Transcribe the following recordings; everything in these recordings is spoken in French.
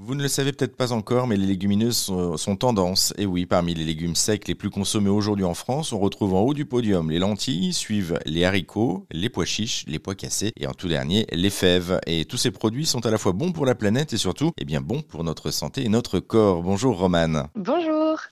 Vous ne le savez peut-être pas encore, mais les légumineuses sont, sont tendance. Et oui, parmi les légumes secs les plus consommés aujourd'hui en France, on retrouve en haut du podium les lentilles, suivent les haricots, les pois chiches, les pois cassés et en tout dernier les fèves. Et tous ces produits sont à la fois bons pour la planète et surtout, eh bien, bons pour notre santé et notre corps. Bonjour Romane.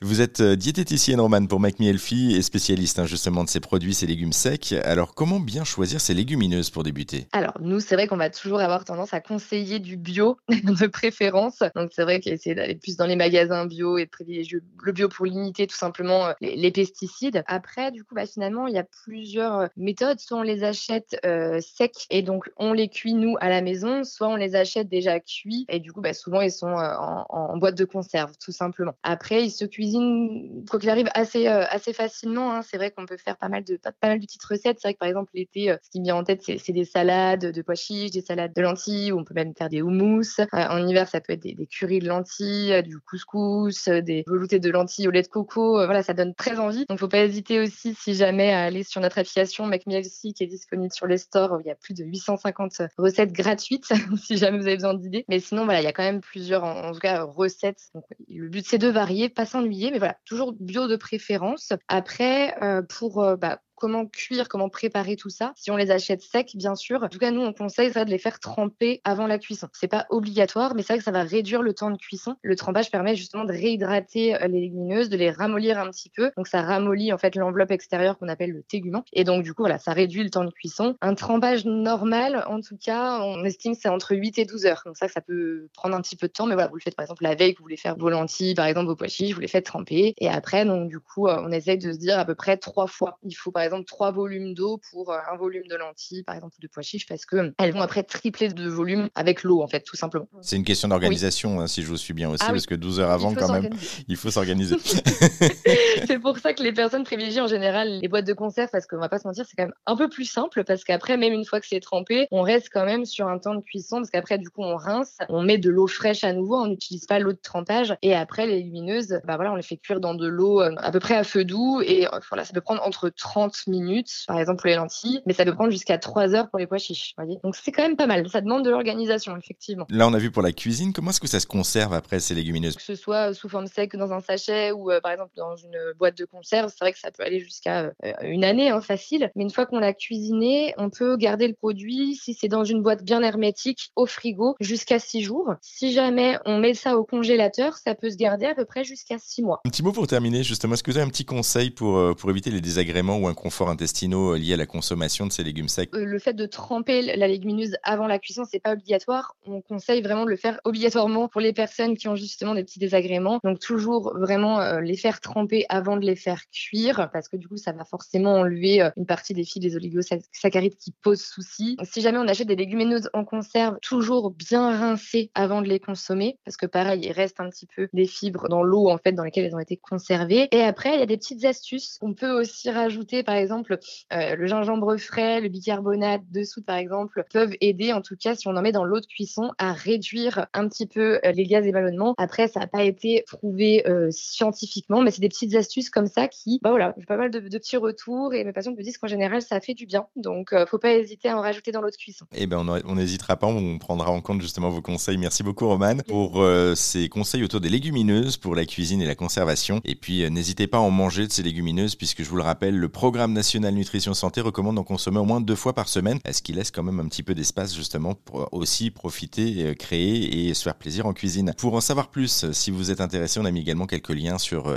Vous êtes euh, diététicienne Romane pour Me Healthy et spécialiste hein, justement de ces produits, ces légumes secs. Alors comment bien choisir ces légumineuses pour débuter? Alors nous, c'est vrai qu'on va toujours avoir tendance à conseiller du bio de préférence donc c'est vrai qu'essayer d'aller plus dans les magasins bio et de privilégier le bio pour limiter tout simplement euh, les, pesticides. Après, du coup, bah, finalement, il y a plusieurs euh, méthodes. Soit on les achète euh, secs et donc on les cuit nous à la maison, soit on les achète déjà cuits et du coup, bah, souvent ils sont en, boîte de conserve, tout simplement. Après, ils se cuisinent, quoi qu'il arrive, assez, assez facilement. Hein. C'est vrai qu'on peut faire pas mal de, pas, mal de petites recettes. C'est vrai que par exemple, l'été, ce qui me vient en tête, c'est des salades de pois chiches, des salades de lentilles, ou on peut même faire des houmous. en hiver, ça peut être des, des currys de lentilles, euh, du couscous, euh, des veloutés de lentilles au lait de coco. Euh, voilà, ça donne très envie. Donc, faut pas hésiter aussi, si jamais, à aller sur notre application Make qui est disponible sur les stores où il y a plus de 850 recettes gratuites, si jamais vous avez besoin d'idées. Mais sinon, voilà, il y a quand même plusieurs, en, tout cas, recettes. Donc, le but, c'est de varier, pas mais voilà, toujours bio de préférence. Après, pour bah, comment cuire, comment préparer tout ça. Si on les achète secs, bien sûr. En tout cas, nous, on conseille ça de les faire tremper avant la cuisson. C'est pas obligatoire, mais c'est vrai que ça va réduire le temps de cuisson. Le trempage permet justement de réhydrater euh, les légumineuses, de les ramollir un petit peu. Donc, ça ramollit en fait l'enveloppe extérieure qu'on appelle le tégument. Et donc, du coup, voilà, ça réduit le temps de cuisson. Un trempage normal, en tout cas, on estime c'est entre 8 et 12 heures. Donc, ça, ça peut prendre un petit peu de temps, mais voilà, vous le faites par exemple la veille vous voulez faire vos lentilles, par exemple vos pois chiches, vous les faites tremper. Et après, donc, du coup, euh, on essaye de se dire à peu près trois fois. Il faut par exemple trois volumes d'eau pour euh, un volume de lentilles, par exemple, de pois chiches, parce que elles vont après tripler de volume avec l'eau, en fait, tout simplement. C'est une question d'organisation, hein, si je vous suis bien aussi, ah parce que 12 heures avant, quand même, il faut s'organiser. c'est pour ça que les personnes privilégient en général les boîtes de conserve, parce qu'on va pas se mentir, c'est quand même un peu plus simple, parce qu'après, même une fois que c'est trempé, on reste quand même sur un temps de cuisson, parce qu'après, du coup, on rince, on met de l'eau fraîche à nouveau, on n'utilise pas l'eau de trempage, et après, les lumineuses, bah voilà, on les fait cuire dans de l'eau euh, à peu près à feu doux, et euh, voilà, ça peut prendre entre 30 minutes par exemple pour les lentilles, mais ça peut prendre jusqu'à 3 heures pour les pois chiches. Voyez Donc c'est quand même pas mal. Ça demande de l'organisation, effectivement. Là, on a vu pour la cuisine. Comment est-ce que ça se conserve après ces légumineuses? Que ce soit sous forme sec dans un sachet ou euh, par exemple dans une boîte de conserve, c'est vrai que ça peut aller jusqu'à euh, une année, hein, facile. Mais une fois qu'on l'a cuisiné, on peut garder le produit si c'est dans une boîte bien hermétique au frigo jusqu'à 6 jours. Si jamais on met ça au congélateur, ça peut se garder à peu près jusqu'à 6 mois. Un petit mot pour terminer, justement. Est-ce que vous avez un petit conseil pour, euh, pour éviter les désagréments ou inconforts intestinaux euh, liés à la consommation de ces légumes secs euh, Le fait de tremper la légumineuse avant la cuisson, c'est pas obligatoire. On conseille vraiment de le faire obligatoirement pour les personnes qui ont justement des petits désagréments. Donc toujours vraiment euh, les faire tremper avant de les faire cuire parce que du coup ça va forcément enlever une partie des fils des oligosaccharides qui posent souci. Si jamais on achète des légumineuses en conserve, toujours bien rincer avant de les consommer parce que pareil, il reste un petit peu des fibres dans l'eau en fait dans lesquelles elles ont été conservées. Et après, il y a des petites astuces. On peut aussi rajouter par exemple euh, le gingembre frais, le bicarbonate de soude par exemple, peuvent aider en tout cas si on en met dans l'eau de cuisson à réduire un petit peu euh, les gaz et ballonnements. Après, ça n'a pas été prouvé euh, scientifiquement, mais c'est des petites astuces comme ça qui, bah voilà, j'ai pas mal de, petits retours et mes patients me disent qu'en général ça fait du bien. Donc, faut pas hésiter à en rajouter dans l'eau de cuisson. Eh ben, on n'hésitera pas, on prendra en compte justement vos conseils. Merci beaucoup, Romane, pour ces conseils autour des légumineuses pour la cuisine et la conservation. Et puis, n'hésitez pas à en manger de ces légumineuses, puisque je vous le rappelle, le programme national Nutrition Santé recommande d'en consommer au moins deux fois par semaine, ce qui laisse quand même un petit peu d'espace justement pour aussi profiter, euh, créer et se faire plaisir en cuisine. Pour en savoir plus, si vous êtes intéressé, on a mis également quelques liens sur. Euh,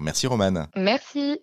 Merci Romane. Merci.